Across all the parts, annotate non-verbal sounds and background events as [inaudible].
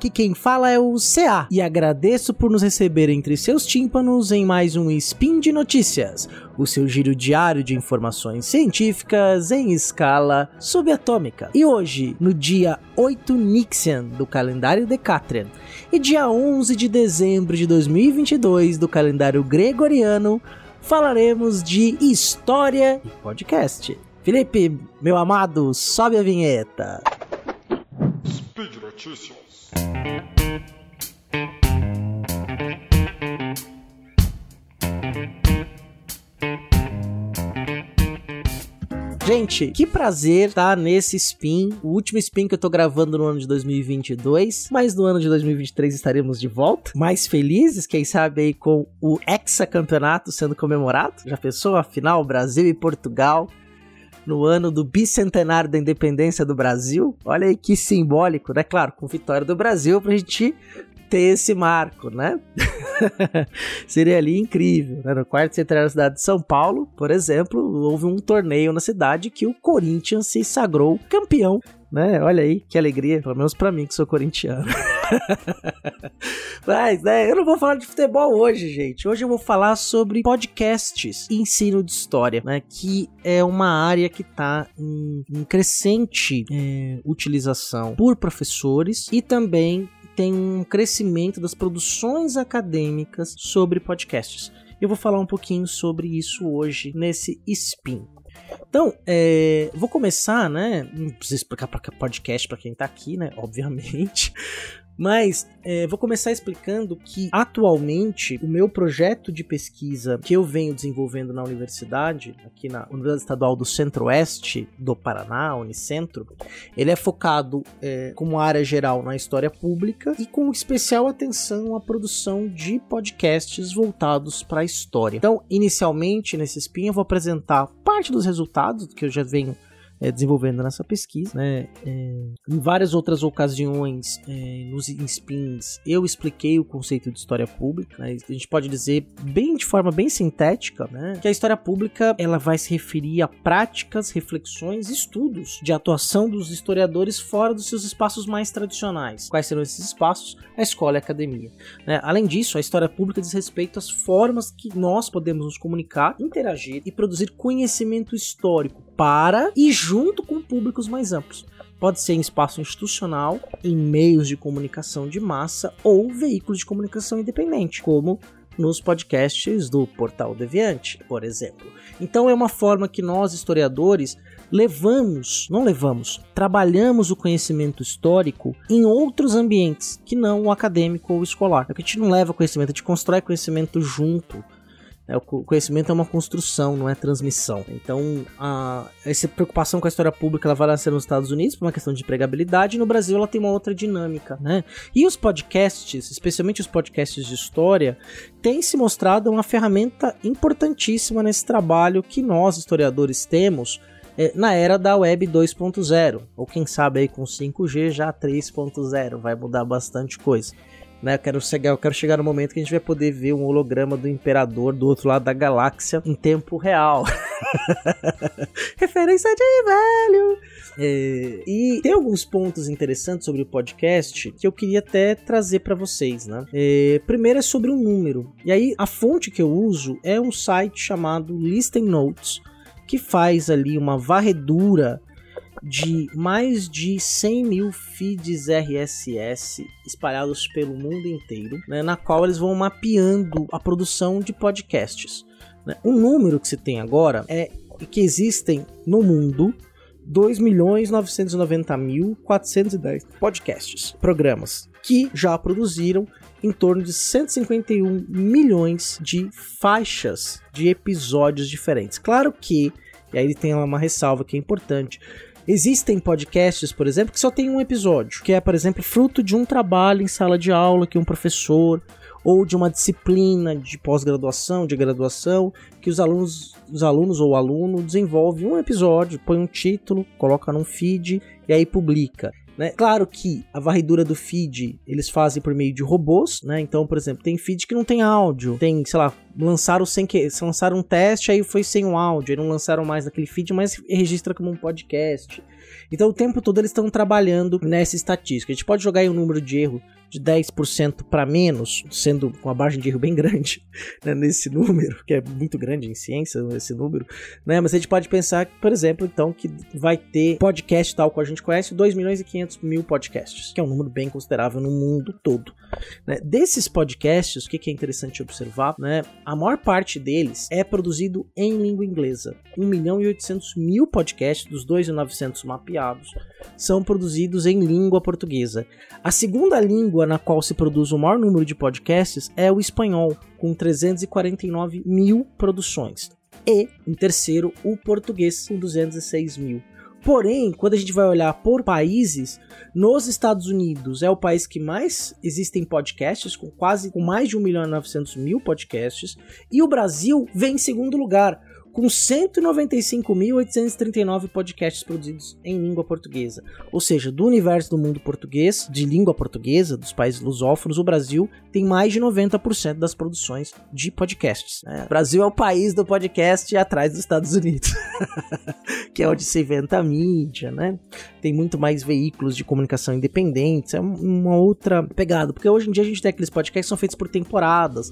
Aqui quem fala é o CA e agradeço por nos receber entre seus tímpanos em mais um Spin de Notícias, o seu giro diário de informações científicas em escala subatômica. E hoje, no dia 8 Nixian do calendário Decatrian e dia 11 de dezembro de 2022 do calendário gregoriano, falaremos de história e podcast. Felipe, meu amado, sobe a vinheta. Speed Notícias. Gente, que prazer estar nesse spin, o último spin que eu tô gravando no ano de 2022, mas no ano de 2023 estaremos de volta, mais felizes, quem sabe aí com o hexacampeonato sendo comemorado. Já pensou a final Brasil e Portugal? No ano do bicentenário da independência do Brasil. Olha aí que simbólico, né? Claro, com vitória do Brasil pra gente ter esse marco, né? [laughs] Seria ali incrível. Né? No quarto centenário da cidade de São Paulo, por exemplo, houve um torneio na cidade que o Corinthians se sagrou campeão. Né? Olha aí que alegria, pelo menos para mim que sou corintiano. [laughs] Mas, né, eu não vou falar de futebol hoje, gente. Hoje eu vou falar sobre podcasts e ensino de história, né? Que é uma área que está em, em, crescente é, utilização por professores e também tem um crescimento das produções acadêmicas sobre podcasts. Eu vou falar um pouquinho sobre isso hoje nesse spin. Então, é, vou começar, né? Não preciso explicar para podcast para quem tá aqui, né? Obviamente. Mas é, vou começar explicando que atualmente o meu projeto de pesquisa que eu venho desenvolvendo na universidade, aqui na Universidade Estadual do Centro-Oeste do Paraná, Unicentro, ele é focado é, como área geral na história pública e com especial atenção à produção de podcasts voltados para a história. Então, inicialmente nesse spin eu vou apresentar parte dos resultados que eu já venho é, desenvolvendo nessa pesquisa. Né? É, em várias outras ocasiões, é, nos spins, eu expliquei o conceito de história pública. Né? A gente pode dizer bem de forma bem sintética, né? que a história pública ela vai se referir a práticas, reflexões, estudos de atuação dos historiadores fora dos seus espaços mais tradicionais. Quais serão esses espaços? A escola e a academia. Né? Além disso, a história pública diz respeito às formas que nós podemos nos comunicar, interagir e produzir conhecimento histórico para e com públicos mais amplos. Pode ser em espaço institucional, em meios de comunicação de massa ou veículos de comunicação independente, como nos podcasts do Portal Deviante, por exemplo. Então é uma forma que nós historiadores levamos, não levamos, trabalhamos o conhecimento histórico em outros ambientes que não o acadêmico ou escolar. É que a gente não leva conhecimento, a gente constrói conhecimento junto o conhecimento é uma construção, não é transmissão. Então, a, essa preocupação com a história pública ela vai nascer nos Estados Unidos por uma questão de empregabilidade, e no Brasil ela tem uma outra dinâmica, né? E os podcasts, especialmente os podcasts de história, têm se mostrado uma ferramenta importantíssima nesse trabalho que nós, historiadores, temos é, na era da web 2.0, ou quem sabe aí com 5G já 3.0, vai mudar bastante coisa. Né, eu, quero chegar, eu quero chegar no momento que a gente vai poder ver um holograma do imperador do outro lado da galáxia em tempo real. [laughs] Referência de velho! É, e tem alguns pontos interessantes sobre o podcast que eu queria até trazer para vocês, né? É, primeiro é sobre o um número. E aí a fonte que eu uso é um site chamado Listen Notes, que faz ali uma varredura de mais de 100 mil feeds RSS espalhados pelo mundo inteiro, né, na qual eles vão mapeando a produção de podcasts. Né. O número que se tem agora é que existem no mundo 2.990.410 podcasts, programas, que já produziram em torno de 151 milhões de faixas de episódios diferentes. Claro que, e aí tem uma ressalva que é importante, Existem podcasts, por exemplo, que só tem um episódio, que é, por exemplo, fruto de um trabalho em sala de aula que um professor ou de uma disciplina de pós-graduação, de graduação, que os alunos, os alunos ou o aluno desenvolve um episódio, põe um título, coloca num feed e aí publica. Né? Claro que a varredura do feed eles fazem por meio de robôs, né? Então, por exemplo, tem feed que não tem áudio, tem, sei lá, lançaram sem que lançaram um teste, aí foi sem o áudio, aí não lançaram mais naquele feed, mas registra como um podcast. Então o tempo todo eles estão trabalhando nessa estatística. A gente pode jogar aí um número de erro de 10% para menos, sendo com a margem de erro bem grande [laughs] né, nesse número, que é muito grande em ciência esse número, né? Mas a gente pode pensar, por exemplo, então, que vai ter podcast tal qual a gente conhece, 2 milhões e 500 mil podcasts, que é um número bem considerável no mundo todo. Né? Desses podcasts, o que é interessante observar, né? A maior parte deles é produzido em língua inglesa. 1 milhão e 800 mil podcasts, dos 2.900 mapeados, são produzidos em língua portuguesa. A segunda língua na qual se produz o maior número de podcasts é o espanhol, com 349 mil produções. E, em terceiro, o português, com 206 mil. Porém, quando a gente vai olhar por países, nos Estados Unidos é o país que mais existem podcasts, com quase com mais de 1 milhão e 900 mil podcasts, e o Brasil vem em segundo lugar, com 195.839 podcasts produzidos em língua portuguesa. Ou seja, do universo do mundo português, de língua portuguesa, dos países lusófonos, o Brasil tem mais de 90% das produções de podcasts. Né? O Brasil é o país do podcast atrás dos Estados Unidos, [laughs] que é onde se inventa a mídia, né? Tem muito mais veículos de comunicação independentes, é uma outra pegada, porque hoje em dia a gente tem aqueles podcasts que são feitos por temporadas.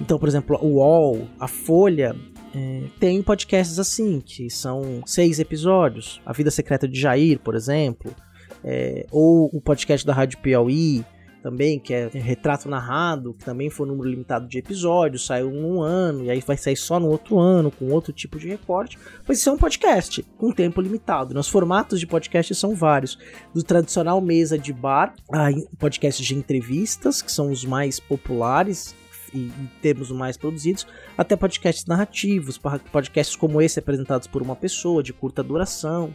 Então, por exemplo, o UOL, a Folha, é, tem podcasts assim, que são seis episódios. A Vida Secreta de Jair, por exemplo. É, ou o podcast da Rádio Piauí, também, que é Retrato Narrado, que também foi um número limitado de episódios, saiu um ano, e aí vai sair só no outro ano, com outro tipo de recorte. Mas isso é um podcast, com tempo limitado. Nos formatos de podcast são vários. Do tradicional mesa de bar, a podcasts de entrevistas, que são os mais populares, e termos mais produzidos, até podcasts narrativos, podcasts como esse apresentados por uma pessoa de curta duração.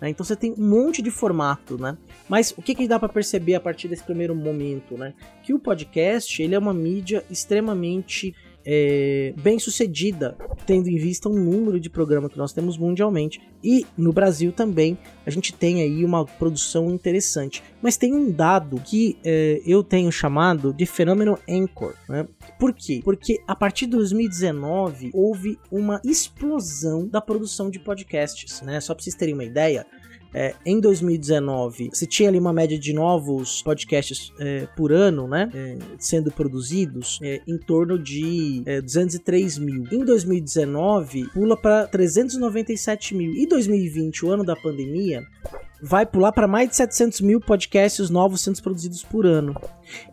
Né? Então você tem um monte de formato, né? Mas o que, que dá para perceber a partir desse primeiro momento, né? Que o podcast ele é uma mídia extremamente é, bem sucedida, tendo em vista o número de programas que nós temos mundialmente. E no Brasil também a gente tem aí uma produção interessante. Mas tem um dado que é, eu tenho chamado de fenômeno Anchor. Né? Por quê? Porque a partir de 2019 houve uma explosão da produção de podcasts. Né? Só para vocês terem uma ideia, é, em 2019, se tinha ali uma média de novos podcasts é, por ano, né? É, sendo produzidos é, em torno de 203 é, mil. Em 2019, pula para 397 mil. E 2020, o ano da pandemia, vai pular para mais de 700 mil podcasts novos sendo produzidos por ano.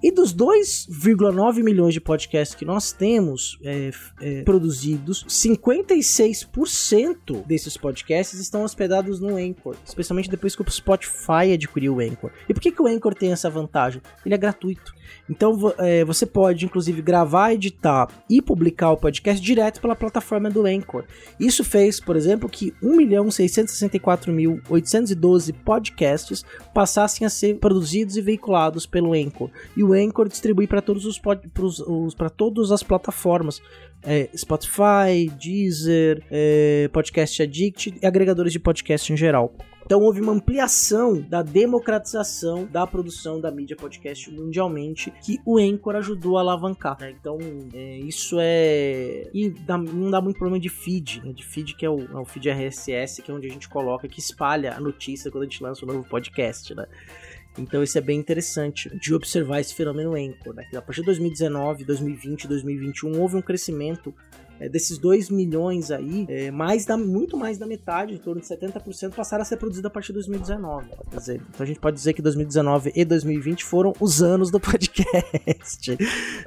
E dos 2,9 milhões de podcasts que nós temos é, é, produzidos, 56% desses podcasts estão hospedados no Anchor, especialmente depois que o Spotify adquiriu o Anchor. E por que, que o Anchor tem essa vantagem? Ele é gratuito. Então é, você pode, inclusive, gravar, editar e publicar o podcast direto pela plataforma do Anchor. Isso fez, por exemplo, que 1.664.812 podcasts passassem a ser produzidos e veiculados pelo Anchor. E o Anchor distribui para todos os para todas as plataformas. É, Spotify, Deezer, é, Podcast Addict e agregadores de podcast em geral. Então houve uma ampliação da democratização da produção da mídia podcast mundialmente que o Anchor ajudou a alavancar. Né? Então é, isso é e dá, não dá muito problema de feed, né? de feed que é o, é o feed RSS que é onde a gente coloca que espalha a notícia quando a gente lança um novo podcast, né? Então isso é bem interessante de observar esse fenômeno Anchor, né? A partir de 2019, 2020, 2021 houve um crescimento é, desses 2 milhões aí, é, mais da, muito mais da metade, em torno de 70%, passaram a ser produzidos a partir de 2019. Quer dizer, então a gente pode dizer que 2019 e 2020 foram os anos do [laughs] podcast,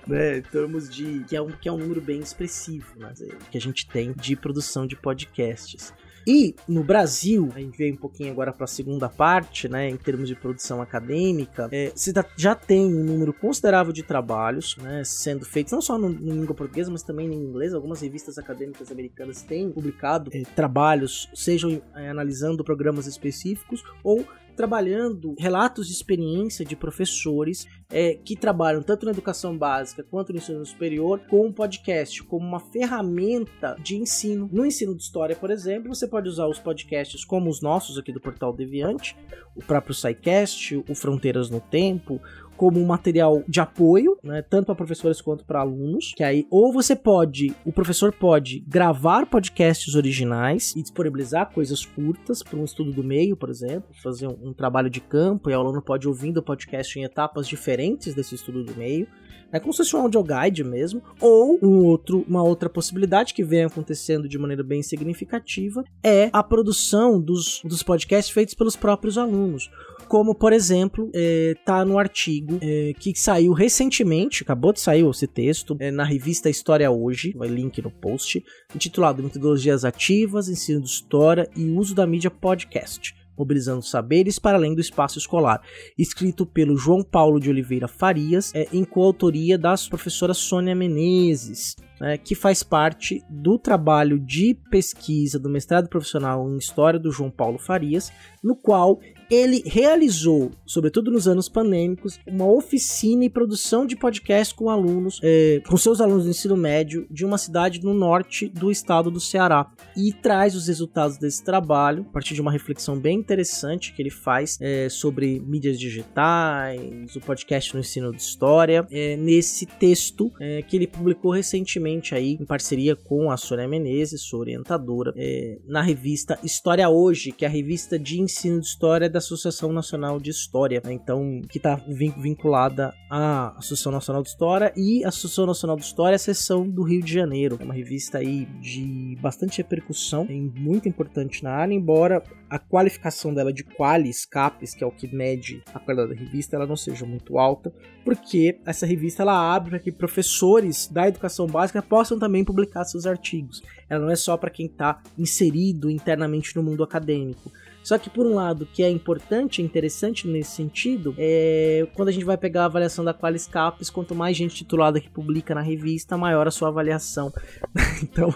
né? Em termos de. que é um, que é um número bem expressivo, né? Que a gente tem de produção de podcasts. E no Brasil, a gente veio um pouquinho agora para a segunda parte, né, em termos de produção acadêmica, é, já tem um número considerável de trabalhos né, sendo feitos, não só no, no língua portuguesa, mas também em inglês. Algumas revistas acadêmicas americanas têm publicado é, trabalhos, sejam é, analisando programas específicos ou trabalhando relatos de experiência de professores é, que trabalham tanto na educação básica quanto no ensino superior com o podcast como uma ferramenta de ensino. No ensino de história, por exemplo, você pode usar os podcasts como os nossos aqui do Portal Deviante, o próprio SciCast, o Fronteiras no Tempo, como um material de apoio, né, tanto para professores quanto para alunos, que aí ou você pode, o professor pode gravar podcasts originais e disponibilizar coisas curtas para um estudo do meio, por exemplo, fazer um, um trabalho de campo e o aluno pode ouvindo o podcast em etapas diferentes desse estudo do meio. É como se fosse um audio guide mesmo, ou um outro, uma outra possibilidade que vem acontecendo de maneira bem significativa é a produção dos, dos podcasts feitos pelos próprios alunos como por exemplo é, tá no artigo é, que saiu recentemente, acabou de sair esse texto é, na revista História Hoje, vai link no post, intitulado Metodologias Ativas, Ensino de História e Uso da Mídia Podcast mobilizando saberes para além do espaço escolar, escrito pelo João Paulo de Oliveira Farias, é, em coautoria da professora Sônia Menezes. É, que faz parte do trabalho de pesquisa do mestrado profissional em História do João Paulo Farias, no qual ele realizou, sobretudo nos anos pandêmicos, uma oficina e produção de podcast com alunos, é, com seus alunos do ensino médio de uma cidade no norte do estado do Ceará. E traz os resultados desse trabalho a partir de uma reflexão bem interessante que ele faz é, sobre mídias digitais, o podcast no ensino de história, é, nesse texto que ele publicou recentemente aí em parceria com a Sônia Menezes, sua orientadora, é, na revista História Hoje, que é a revista de ensino de história da Associação Nacional de História, né? então que está vinculada à Associação Nacional de História e a Associação Nacional de História, a seção do Rio de Janeiro. É uma revista aí de bastante repercussão, é muito importante na área, embora a qualificação dela de qualis, capes, que é o que mede a qualidade da revista, ela não seja muito alta, porque essa revista ela abre para que professores da educação básica possam também publicar seus artigos. Ela não é só para quem está inserido internamente no mundo acadêmico. Só que por um lado, que é importante, interessante nesse sentido, é quando a gente vai pegar a avaliação da Qualis Capes, quanto mais gente titulada que publica na revista, maior a sua avaliação. [laughs] então,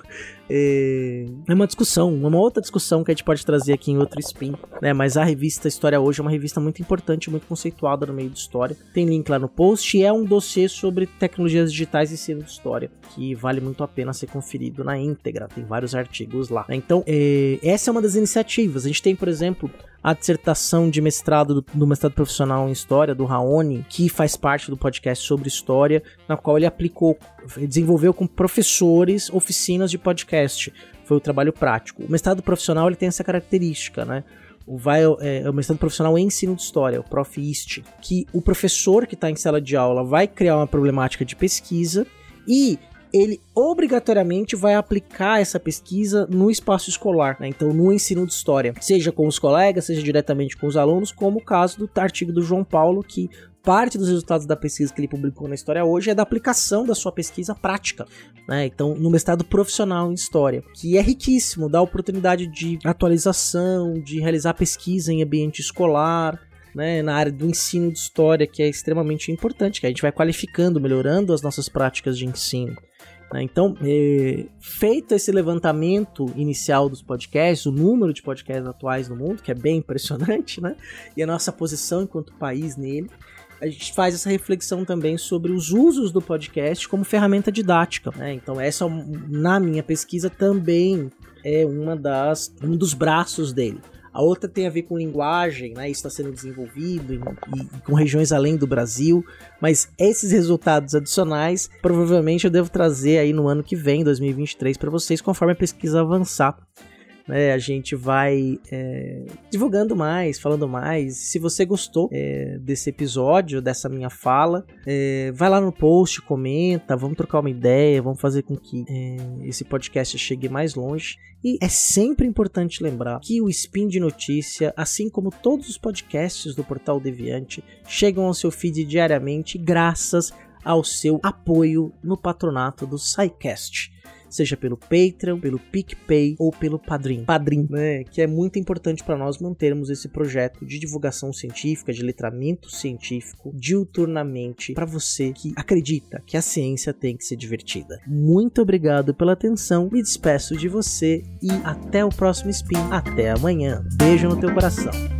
é, é uma discussão, uma outra discussão que a gente pode trazer aqui em outro spin, né? Mas a revista História Hoje é uma revista muito importante, muito conceituada no meio de história. Tem link lá no post e é um dossiê sobre tecnologias digitais e ensino de história, que vale muito a pena ser conferido na íntegra. Tem vários artigos lá. Então, é, essa é uma das iniciativas. A gente tem, por exemplo, a dissertação de mestrado do, do, mestrado profissional em História, do Raoni, que faz parte do podcast sobre História, na qual ele aplicou, desenvolveu com professores oficinas de podcast. Foi o trabalho prático. O mestrado profissional ele tem essa característica, né? O, vai, é, é o mestrado profissional em ensino de história, o Prof. IST, que o professor que está em sala de aula vai criar uma problemática de pesquisa e ele obrigatoriamente vai aplicar essa pesquisa no espaço escolar, né? então no ensino de história, seja com os colegas, seja diretamente com os alunos, como o caso do artigo do João Paulo, que parte dos resultados da pesquisa que ele publicou na História hoje é da aplicação da sua pesquisa prática, né? Então, no mestrado profissional em História, que é riquíssimo, dá oportunidade de atualização, de realizar pesquisa em ambiente escolar, né, na área do ensino de história, que é extremamente importante, que a gente vai qualificando, melhorando as nossas práticas de ensino. Né? Então, é, feito esse levantamento inicial dos podcasts, o número de podcasts atuais no mundo, que é bem impressionante, né? e a nossa posição enquanto país nele, a gente faz essa reflexão também sobre os usos do podcast como ferramenta didática. Né? Então, essa, na minha pesquisa, também é uma das, um dos braços dele. A outra tem a ver com linguagem, né? Isso está sendo desenvolvido e, e, com regiões além do Brasil. Mas esses resultados adicionais, provavelmente eu devo trazer aí no ano que vem, 2023, para vocês, conforme a pesquisa avançar né, a gente vai é, divulgando mais, falando mais. Se você gostou é, desse episódio, dessa minha fala, é, vai lá no post, comenta, vamos trocar uma ideia, vamos fazer com que é, esse podcast chegue mais longe. E é sempre importante lembrar que o Spin de Notícia, assim como todos os podcasts do Portal Deviante, chegam ao seu feed diariamente graças ao seu apoio no patronato do SciCast seja pelo Patreon, pelo PicPay ou pelo Padrim. Padrim, né? Que é muito importante para nós mantermos esse projeto de divulgação científica, de letramento científico, diuturnamente, para você que acredita que a ciência tem que ser divertida. Muito obrigado pela atenção, me despeço de você e até o próximo Spin. Até amanhã. Beijo no teu coração.